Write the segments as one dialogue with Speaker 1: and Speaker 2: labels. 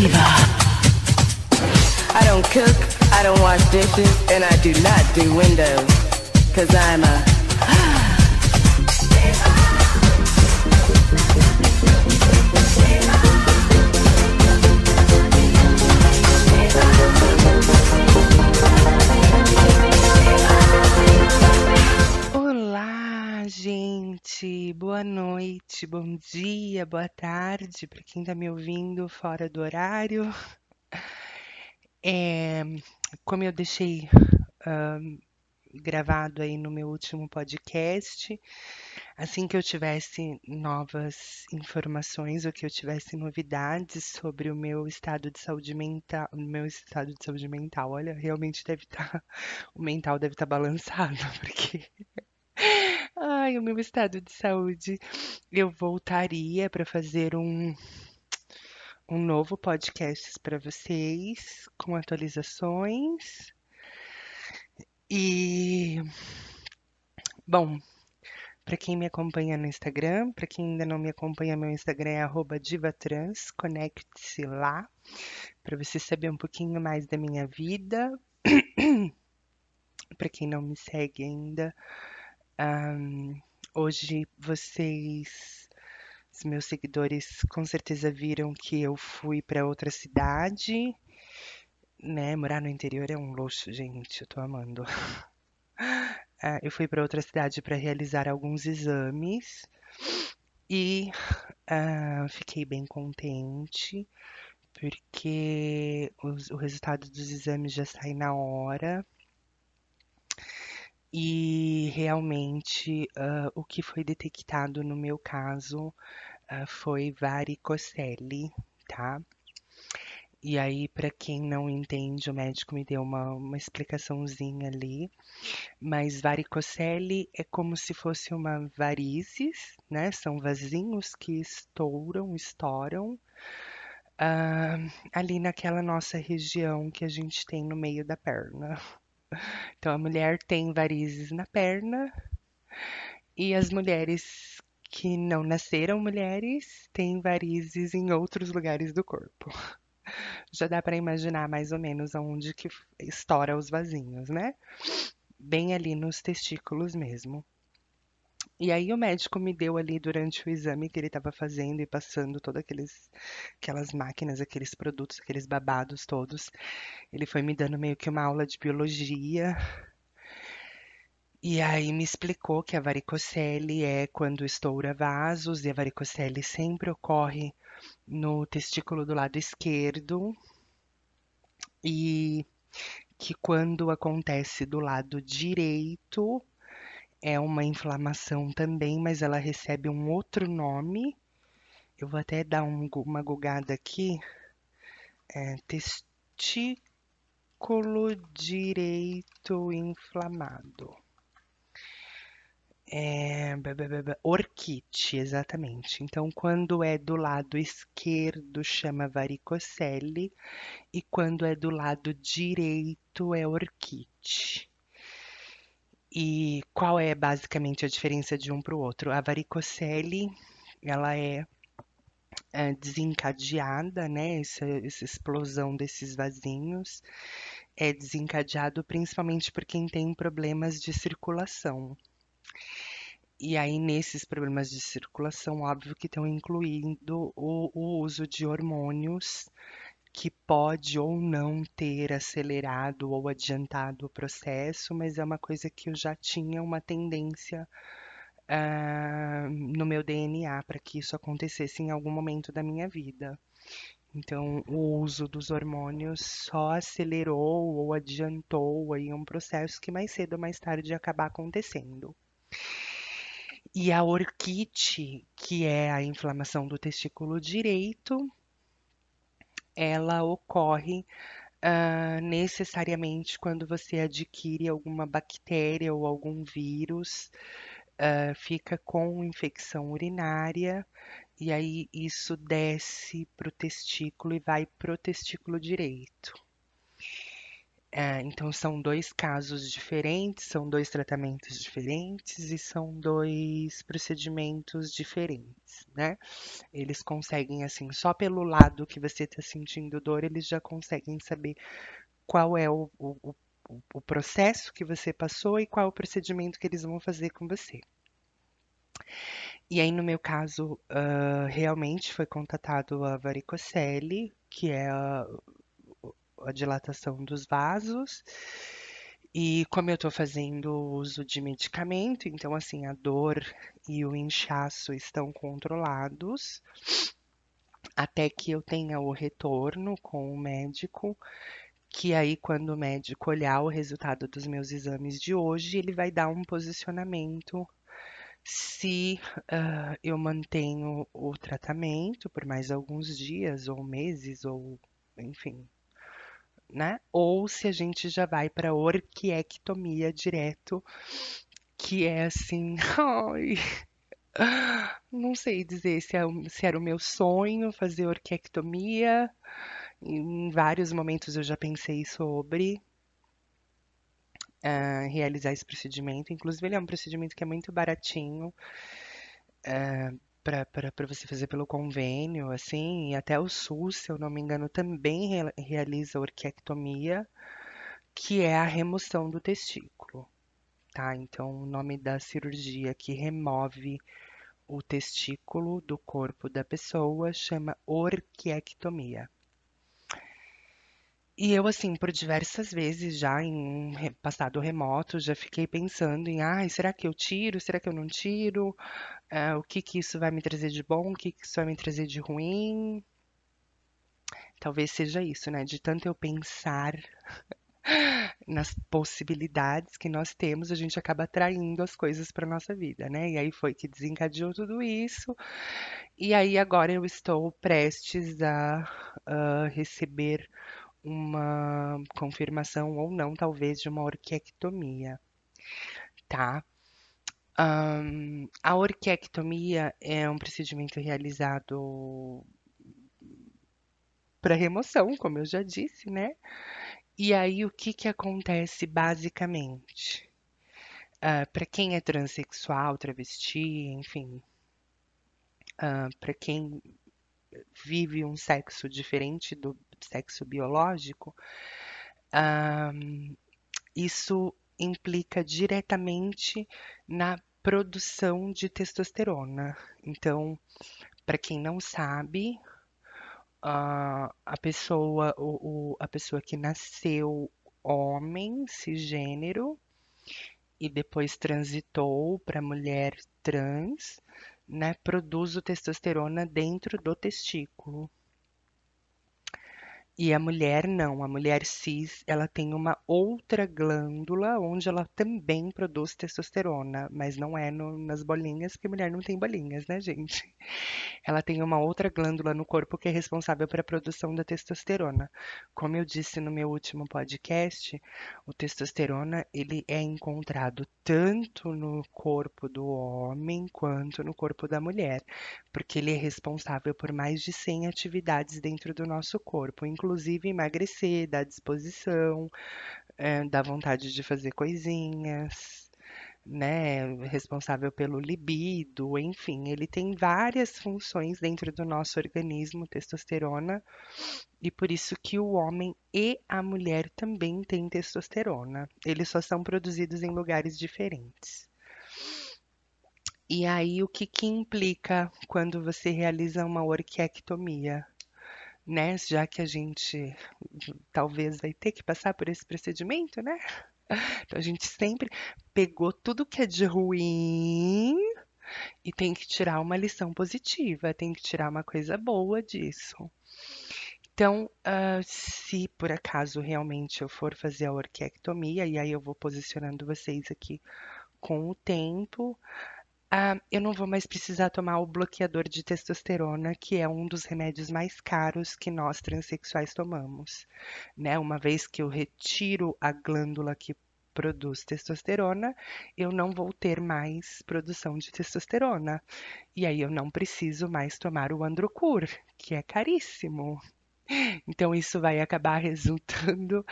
Speaker 1: diva. I don't cook, I don't wash dishes, and I do not do windows. Cause I'm a
Speaker 2: Boa noite, bom dia, boa tarde para quem tá me ouvindo fora do horário. É, como eu deixei ahn, gravado aí no meu último podcast, assim que eu tivesse novas informações ou que eu tivesse novidades sobre o meu estado de saúde mental, meu estado de saúde mental, olha, realmente deve estar, o mental deve estar balançado, porque Ai, o meu estado de saúde. Eu voltaria para fazer um, um novo podcast para vocês, com atualizações. E, bom, para quem me acompanha no Instagram, para quem ainda não me acompanha, meu Instagram é divatrans, conecte-se lá, para você saber um pouquinho mais da minha vida. Para quem não me segue ainda, Ahn, hoje vocês, os meus seguidores, com certeza viram que eu fui para outra cidade, né? Morar no interior é um luxo, gente, eu tô amando. Ah, eu fui para outra cidade para realizar alguns exames e ah, fiquei bem contente, porque os- o resultado dos exames já sai na hora. E realmente, ah, o que foi detectado no meu caso, ah, foi varicocele, tá? E aí, para quem não entende, o médico me deu uma, uma explicaçãozinha ali, mas varicocele é como se fosse uma varizes, né? São vasinhos que estouram, estouram, ah, ali naquela nossa região que a gente tem no meio da perna. Então, a mulher tem varizes na perna e as mulheres que não nasceram mulheres têm varizes em outros lugares do corpo. Já dá para imaginar mais ou menos aonde que estoura os vasinhos, né? Bem ali nos testículos mesmo. E aí o médico me deu ali durante o exame que ele estava fazendo e passando todas aquelas máquinas, aqueles produtos, aqueles babados todos. Ele foi me dando meio que uma aula de biologia E aí me explicou que a varicocele é quando estoura vasos, e a varicocele sempre ocorre no testículo do lado esquerdo, e que quando acontece do lado direito é uma inflamação também, mas ela recebe um outro nome. Eu vou até dar um uma gugada aqui. É testículo direito inflamado. É, orquite, exatamente. Então, quando é do lado esquerdo, chama varicocele, e quando é do lado direito, é orquite. E qual é basicamente a diferença de um para o outro? A varicocele, ela é, é, desencadeada, né? Essa, essa explosão desses vasinhos é desencadeado principalmente por quem tem problemas de circulação. E aí, nesses problemas de circulação, óbvio que estão incluindo o, o uso de hormônios que pode ou não ter acelerado ou adiantado o processo, mas é uma coisa que eu já tinha uma tendência ah, no meu DNA para que isso acontecesse em algum momento da minha vida. Então, o uso dos hormônios só acelerou ou adiantou aí um processo que mais cedo ou mais tarde ia acabar acontecendo. E a orquite, que é a inflamação do testículo direito, ela ocorre ah, necessariamente quando você adquire alguma bactéria ou algum vírus, ah, fica com infecção urinária, e aí isso desce para o testículo e vai para o testículo direito. É, então são dois casos diferentes, são dois tratamentos diferentes e são dois procedimentos diferentes, né? Eles conseguem, assim, só pelo lado que você está sentindo dor, eles já conseguem saber qual é o, o, o, o processo que você passou e qual é o procedimento que eles vão fazer com você. E aí, no meu caso, uh, realmente foi contatado a varicocele, que é a, a dilatação dos vasos. E como eu estou fazendo uso de medicamento, então assim, a dor e o inchaço estão controlados até que eu tenha o retorno com o médico, que aí quando o médico olhar o resultado dos meus exames de hoje, ele vai dar um posicionamento se uh, eu mantenho o tratamento por mais alguns dias ou meses ou enfim, né? Ou se a gente já vai para orquiectomia direto, que é assim, ai, não sei dizer se, é, se era o meu sonho fazer orquiectomia. Em vários momentos eu já pensei sobre uh, realizar esse procedimento. Inclusive, ele é um procedimento que é muito baratinho. Uh, para você fazer pelo convênio, assim, e até o SUS, se eu não me engano, também re realiza orquiectomia, que é a remoção do testículo, tá? Então, o nome da cirurgia que remove o testículo do corpo da pessoa chama orquiectomia. E eu, assim, por diversas vezes já em passado remoto, já fiquei pensando em, ai, será que eu tiro? Será que eu não tiro? Uh, o que que isso vai me trazer de bom? O que que isso vai me trazer de ruim? Talvez seja isso, né? De tanto eu pensar nas possibilidades que nós temos, a gente acaba atraindo as coisas para nossa vida, né? E aí foi que desencadeou tudo isso. E aí agora eu estou prestes a uh, receber uma confirmação ou não, talvez, de uma orquiectomia, tá? Um, a orquiectomia é um procedimento realizado para remoção, como eu já disse, né? E aí o que que acontece basicamente? Uh, para quem é transexual, travesti, enfim, uh, para quem vive um sexo diferente do sexo biológico, um, isso implica diretamente na produção de testosterona. Então, para quem não sabe, a pessoa, o, o, a pessoa que nasceu homem, cisgênero, e depois transitou para mulher trans, né, produz o testosterona dentro do testículo. E a mulher não, a mulher cis, ela tem uma outra glândula onde ela também produz testosterona, mas não é no, nas bolinhas, porque mulher não tem bolinhas, né, gente? Ela tem uma outra glândula no corpo que é responsável pela produção da testosterona. Como eu disse no meu último podcast, o testosterona ele é encontrado tanto no corpo do homem quanto no corpo da mulher, porque ele é responsável por mais de 100 atividades dentro do nosso corpo, inclusive inclusive emagrecer, dar disposição, é, dar vontade de fazer coisinhas, né? Responsável pelo libido, enfim, ele tem várias funções dentro do nosso organismo, testosterona, e por isso que o homem e a mulher também têm testosterona. Eles só são produzidos em lugares diferentes. E aí, o que, que implica quando você realiza uma orquiectomia? Né? Já que a gente talvez vai ter que passar por esse procedimento, né? Então a gente sempre pegou tudo que é de ruim e tem que tirar uma lição positiva, tem que tirar uma coisa boa disso. Então, uh, se por acaso realmente eu for fazer a orquiectomia, e aí eu vou posicionando vocês aqui com o tempo, ah, eu não vou mais precisar tomar o bloqueador de testosterona, que é um dos remédios mais caros que nós transexuais tomamos, né? Uma vez que eu retiro a glândula que produz testosterona, eu não vou ter mais produção de testosterona. E aí eu não preciso mais tomar o Androcur, que é caríssimo. Então isso vai acabar resultando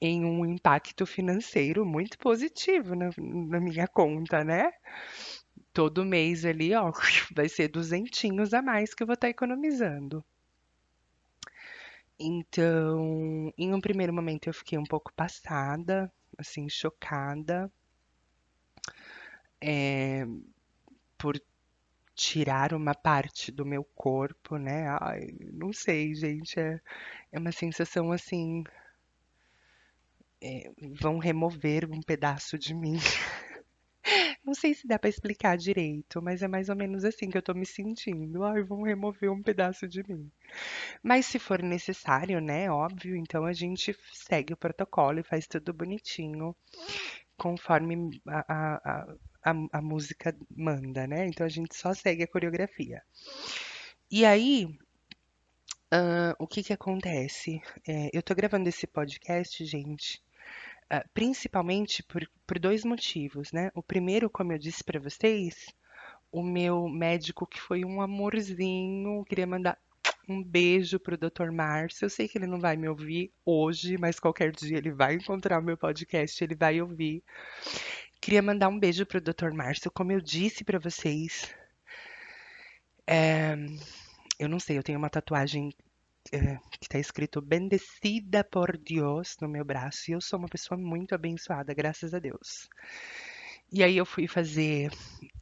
Speaker 2: em um impacto financeiro muito positivo na, na minha conta, né? Todo mês ali, ó, vai ser duzentinhos a mais que eu vou estar economizando. Então, em um primeiro momento eu fiquei um pouco passada, assim, chocada, é, por tirar uma parte do meu corpo, né? Ai, não sei, gente, é, é uma sensação assim, é, vão remover um pedaço de mim. Não sei se dá pra explicar direito, mas é mais ou menos assim que eu tô me sentindo. Ai, vão remover um pedaço de mim. Mas se for necessário, né? Óbvio, então a gente segue o protocolo e faz tudo bonitinho, conforme a, a, a, a música manda, né? Então a gente só segue a coreografia. E aí, ah, o que que acontece? É, eu tô gravando esse podcast, gente, principalmente por, por dois motivos, né? O primeiro, como eu disse pra vocês, o meu médico que foi um amorzinho, queria mandar um beijo pro Dr. Márcio. Eu sei que ele não vai me ouvir hoje, mas qualquer dia ele vai encontrar o meu podcast, ele vai ouvir. Queria mandar um beijo pro Dr. Márcio, como eu disse pra vocês. é, eu não sei, eu tenho uma tatuagem que tá escrito Bendecida por Deus no meu braço e eu sou uma pessoa muito abençoada, graças a Deus. E aí eu fui fazer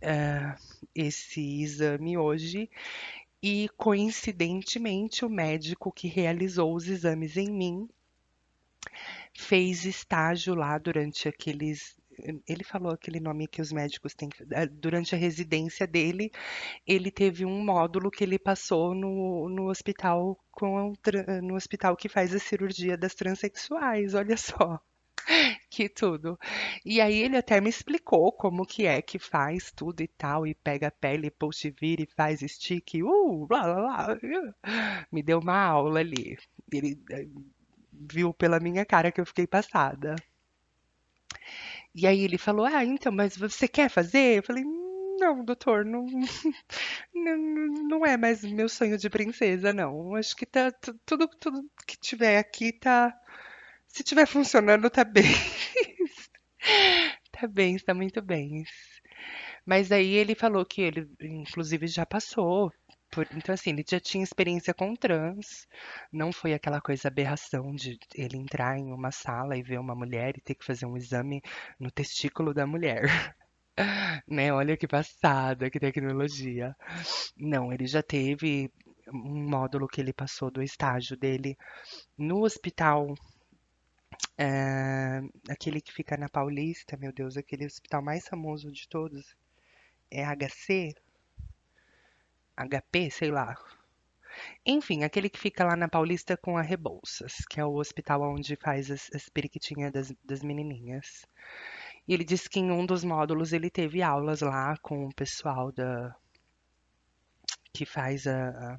Speaker 2: ah, esse exame hoje e coincidentemente o médico que realizou os exames em mim fez estágio lá durante aqueles ele falou aquele nome que os médicos têm eh, durante a residência dele, ele teve um módulo que ele passou no, no hospital com no hospital que faz a cirurgia das transexuais, olha só. Que tudo. E aí ele até me explicou como que é que faz tudo e tal, e pega a pele, e vira e faz stick, uh, blá blá blá. Me deu uma aula ali. Ele eh, viu pela minha cara que eu fiquei passada. E aí ele falou: Ah, então, mas você quer fazer? Eu falei: Não, doutor, não, não, não é mais meu sonho de princesa, não. Acho que tá tu- tudo, tudo que tiver aqui tá. Se tiver funcionando, tá bem. Tá bem, está muito bem. Mas aí ele falou que ele, inclusive, já passou. Por- então, assim, ele já tinha experiência com trans. Não foi aquela coisa aberração de ele entrar em uma sala e ver uma mulher e ter que fazer um exame no testículo da mulher. Né? Olha que passada, que tecnologia. Não, ele já teve um módulo que ele passou do estágio dele no hospital, eh, aquele que fica na Paulista, meu Deus, aquele hospital mais famoso de todos. É HC? HP, sei lá. Enfim, aquele que fica lá na Paulista com a Rebouças, que é o hospital onde faz as, as periquitinhas das, das menininhas. E ele disse que em um dos módulos ele teve aulas lá com o pessoal da que faz a,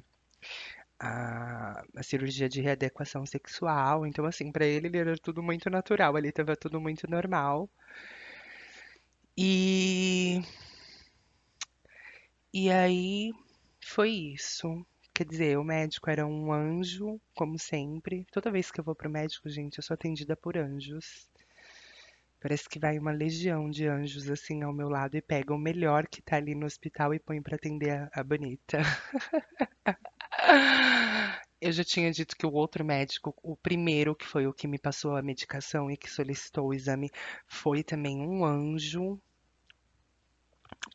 Speaker 2: a, a cirurgia de readequação sexual. Então, assim, pra ele, ele era tudo muito natural, ali tava tudo muito normal. E, e aí foi isso. Quer dizer, o médico era um anjo, como sempre. Toda vez que eu vou pro médico, gente, eu sou atendida por anjos. Parece que vai uma legião de anjos assim ao meu lado e pega o melhor que tá ali no hospital e põe pra atender a, a bonita. Eu já tinha dito que o outro médico, o primeiro que foi o que me passou a medicação e que solicitou o exame, foi também um anjo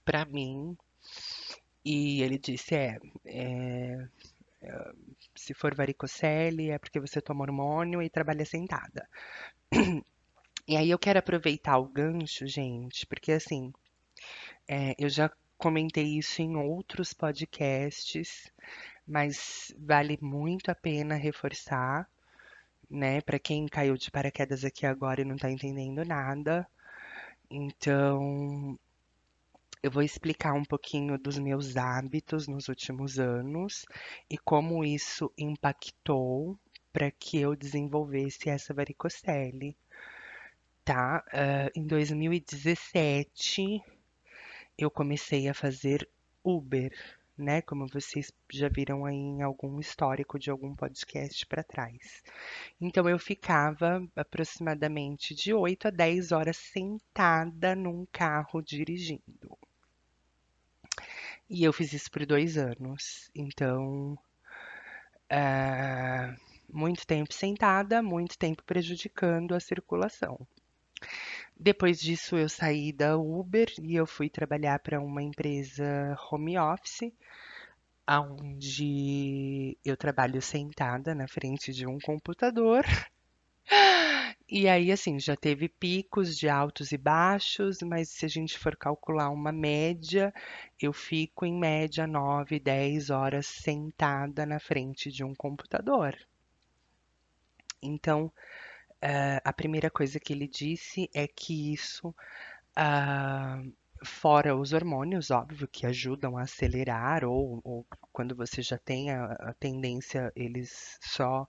Speaker 2: pra mim. E ele disse: é, é, se for varicocele, é porque você toma hormônio e trabalha sentada. E aí eu quero aproveitar o gancho, gente, porque assim, é, eu já comentei isso em outros podcasts, mas vale muito a pena reforçar, né? Para quem caiu de paraquedas aqui agora e não tá entendendo nada. Então, eu vou explicar um pouquinho dos meus hábitos nos últimos anos e como isso impactou para que eu desenvolvesse essa varicocele, tá? Ah, em 2017, eu comecei a fazer Uber, né? Como vocês já viram aí em algum histórico de algum podcast para trás. Então eu ficava aproximadamente de 8 a 10 horas sentada num carro dirigindo. E eu fiz isso por dois anos. Então, ah, muito tempo sentada, muito tempo prejudicando a circulação. Depois disso, eu saí da Uber e eu fui trabalhar para uma empresa home office, onde eu trabalho sentada na frente de um computador. E aí, assim, já teve picos de altos e baixos, mas se a gente for calcular uma média, eu fico em média 9, 10 horas sentada na frente de um computador. Então, uh, a primeira coisa que ele disse é que isso, uh, fora os hormônios, óbvio, que ajudam a acelerar, ou, ou quando você já tem a, a tendência, eles só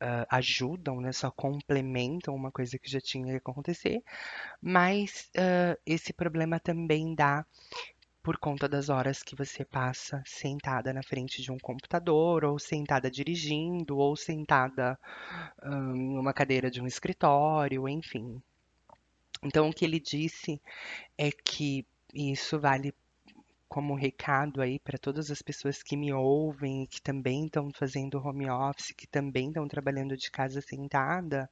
Speaker 2: uh, ajudam, né, só complementam uma coisa que já tinha que acontecer, mas uh, esse problema também dá por conta das horas que você passa sentada na frente de um computador, ou sentada dirigindo, ou sentada um, em uma cadeira de um escritório, enfim. Então, o que ele disse é que isso vale como recado aí para todas as pessoas que me ouvem e que também estão fazendo home office, que também estão trabalhando de casa sentada,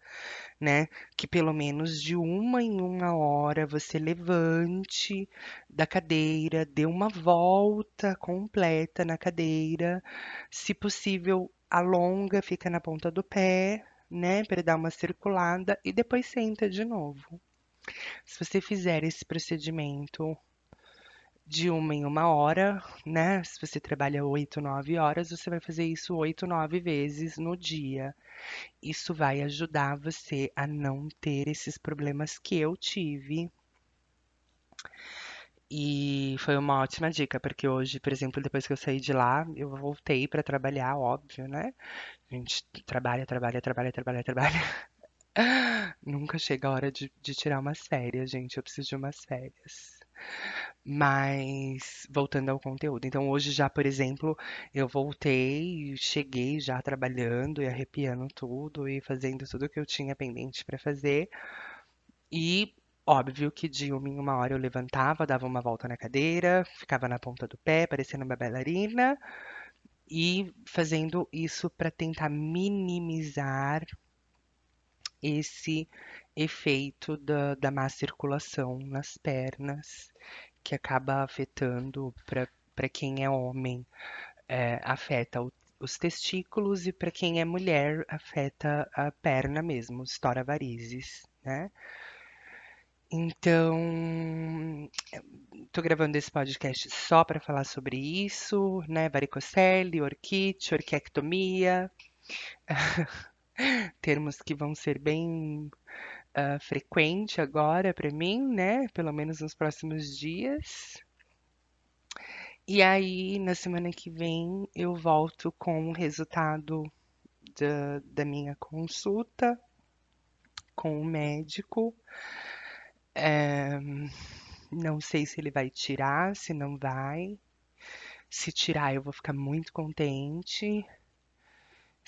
Speaker 2: né? Que pelo menos de uma em uma hora você levante da cadeira, dê uma volta completa na cadeira, se possível, alonga, fica na ponta do pé, né, para dar uma circulada e depois senta de novo. Se você fizer esse procedimento de uma em uma hora, né? Se você trabalha oito, nove horas, você vai fazer isso oito, nove vezes no dia. Isso vai ajudar você a não ter esses problemas que eu tive. E foi uma ótima dica, porque hoje, por exemplo, depois que eu saí de lá, eu voltei para trabalhar, óbvio, né? A gente trabalha, trabalha, trabalha, trabalha, trabalha. Nunca chega a hora de, de tirar umas férias, gente. Eu preciso de umas férias. Mas voltando ao conteúdo. Então hoje já, por exemplo, eu voltei, cheguei já trabalhando e arrepiando tudo e fazendo tudo que eu tinha pendente para fazer. E óbvio que de uma em uma hora eu levantava, dava uma volta na cadeira, ficava na ponta do pé, parecendo uma bailarina, e fazendo isso para tentar minimizar esse efeito da, da má circulação nas pernas, que acaba afetando, para quem é homem, é, afeta o, os testículos e para quem é mulher, afeta a perna mesmo, estoura varizes, né? Então, estou gravando esse podcast só para falar sobre isso, né? Varicocele, orquite, orquiectomia, termos que vão ser bem uh, frequente agora para mim, né? Pelo menos nos próximos dias. E aí, na semana que vem, eu volto com o resultado da, da minha consulta com o médico. É, não sei se ele vai tirar, se não vai. Se tirar, eu vou ficar muito contente.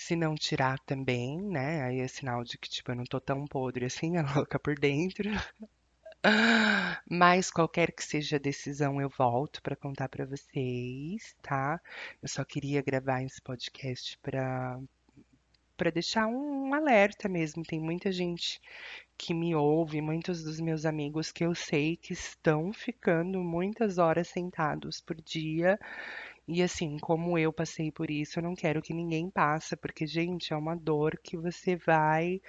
Speaker 2: Se não tirar também, né? Aí é sinal de que, tipo, eu não tô tão podre assim, a louca por dentro. Mas qualquer que seja a decisão, eu volto para contar para vocês, tá? Eu só queria gravar esse podcast para para deixar um alerta mesmo. Tem muita gente que me ouve, muitos dos meus amigos que eu sei que estão ficando muitas horas sentados por dia e assim, como eu passei por isso, eu não quero que ninguém passe, porque, gente, é uma dor que você vai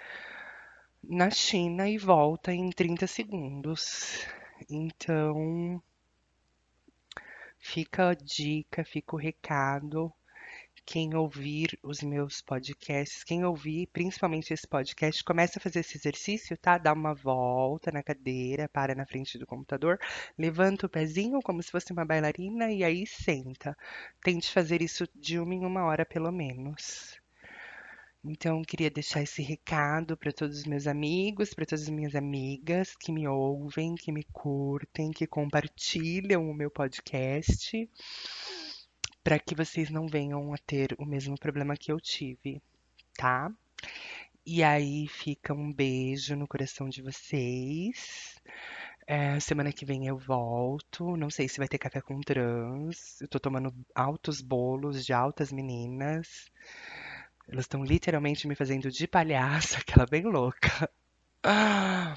Speaker 2: na China e volta em 30 segundos. Então, fica a dica, fica o recado quem ouvir os meus podcasts, quem ouvir principalmente esse podcast, começa a fazer esse exercício, tá? Dá uma volta na cadeira, para na frente do computador, levanta o pezinho como se fosse uma bailarina e aí senta. Tente fazer isso de uma em uma hora pelo menos. Então, queria deixar esse recado para todos os meus amigos, para todas as minhas amigas que me ouvem, que me curtem, que compartilham o meu podcast para que vocês não venham a ter o mesmo problema que eu tive, tá? E aí fica um beijo no coração de vocês. É, semana que vem eu volto. Não sei se vai ter café com trans. Eu tô tomando altos bolos de altas meninas. Elas estão literalmente me fazendo de palhaça, aquela bem louca. Ah,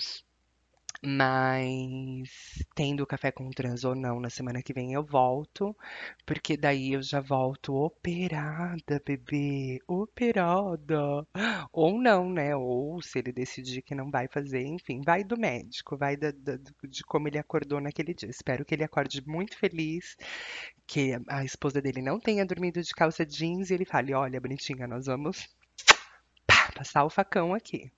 Speaker 2: mas tendo café com trans ou não, na semana que vem eu volto, porque daí eu já volto operada, bebê, operada. Ou não, né? Ou se ele decidir que não vai fazer, enfim, vai do médico, vai da, da, de como ele acordou naquele dia. Espero que ele acorde muito feliz, que a esposa dele não tenha dormido de calça jeans e ele fale: Olha, bonitinha, nós vamos passar o facão aqui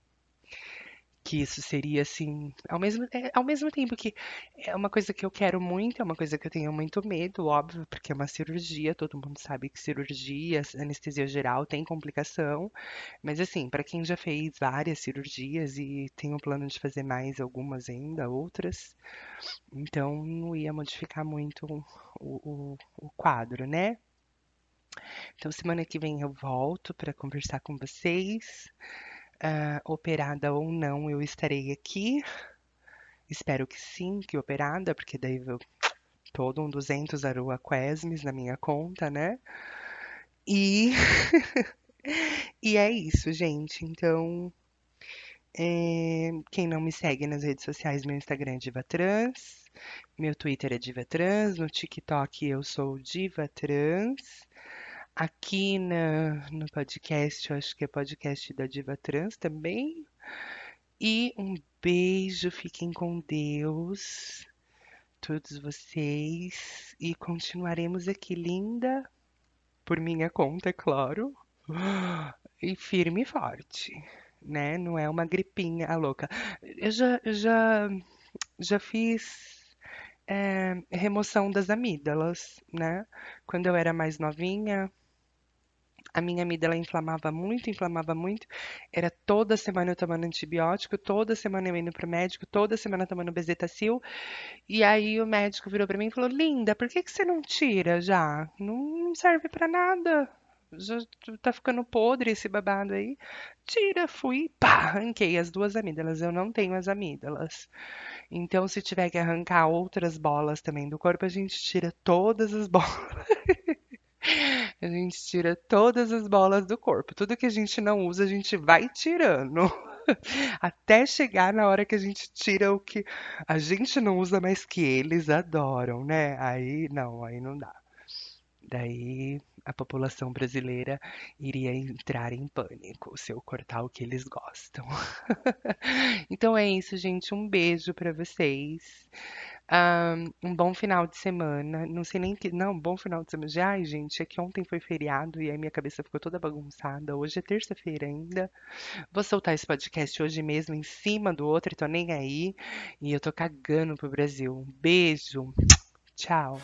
Speaker 2: que isso seria assim, ao mesmo, é, ao mesmo tempo que é uma coisa que eu quero muito, é uma coisa que eu tenho muito medo, óbvio, porque é uma cirurgia, todo mundo sabe que cirurgia, anestesia geral tem complicação, mas assim, para quem já fez várias cirurgias e tem o plano de fazer mais algumas ainda, outras, então não ia modificar muito o, o, o quadro, né? Então, semana que vem eu volto para conversar com vocês uh, operada ou não, eu estarei aqui. Espero que sim, que operada, porque daí eu todo um 200 Arua Quesmes na minha conta, né? E e é isso, gente. Então, é... quem não me segue nas redes sociais, meu Instagram é Diva Trans, meu Twitter é Diva Trans, no TikTok eu sou Diva Trans. Aqui na, no podcast, eu acho que é podcast da Diva Trans também. E um beijo, fiquem com Deus, todos vocês. E continuaremos aqui, linda, por minha conta, é claro. E firme e forte, né? Não é uma gripinha a louca. Eu já, já, já fiz é, remoção das amígdalas, né? Quando eu era mais novinha, a minha amígdala inflamava muito, inflamava muito. Era toda semana eu tomando antibiótico, toda semana eu indo pro médico, toda semana tomando bezetacil. E aí o médico virou para mim e falou: "Linda, por que que você não tira já? Não serve para nada. Já tá ficando podre esse babado aí. Tira, fui, pá, arranquei as duas amígdalas. Eu não tenho as amígdalas. Então, se tiver que arrancar outras bolas também do corpo, a gente tira todas as bolas. A gente tira todas as bolas do corpo. Tudo que a gente não usa, a gente vai tirando. Até chegar na hora que a gente tira o que a gente não usa, mas que eles adoram, né? Aí não, aí não dá. Daí a população brasileira iria entrar em pânico se eu cortar o que eles gostam. então é isso, gente. Um beijo para vocês. Um, bom final de semana. Não sei nem que. Não, bom final de semana. Já, ai, gente, é que ontem foi feriado e aí minha cabeça ficou toda bagunçada. Hoje é terça-feira ainda. Vou soltar esse podcast hoje mesmo em cima do outro tô nem aí. E eu tô cagando pro Brasil. Beijo. Tchau.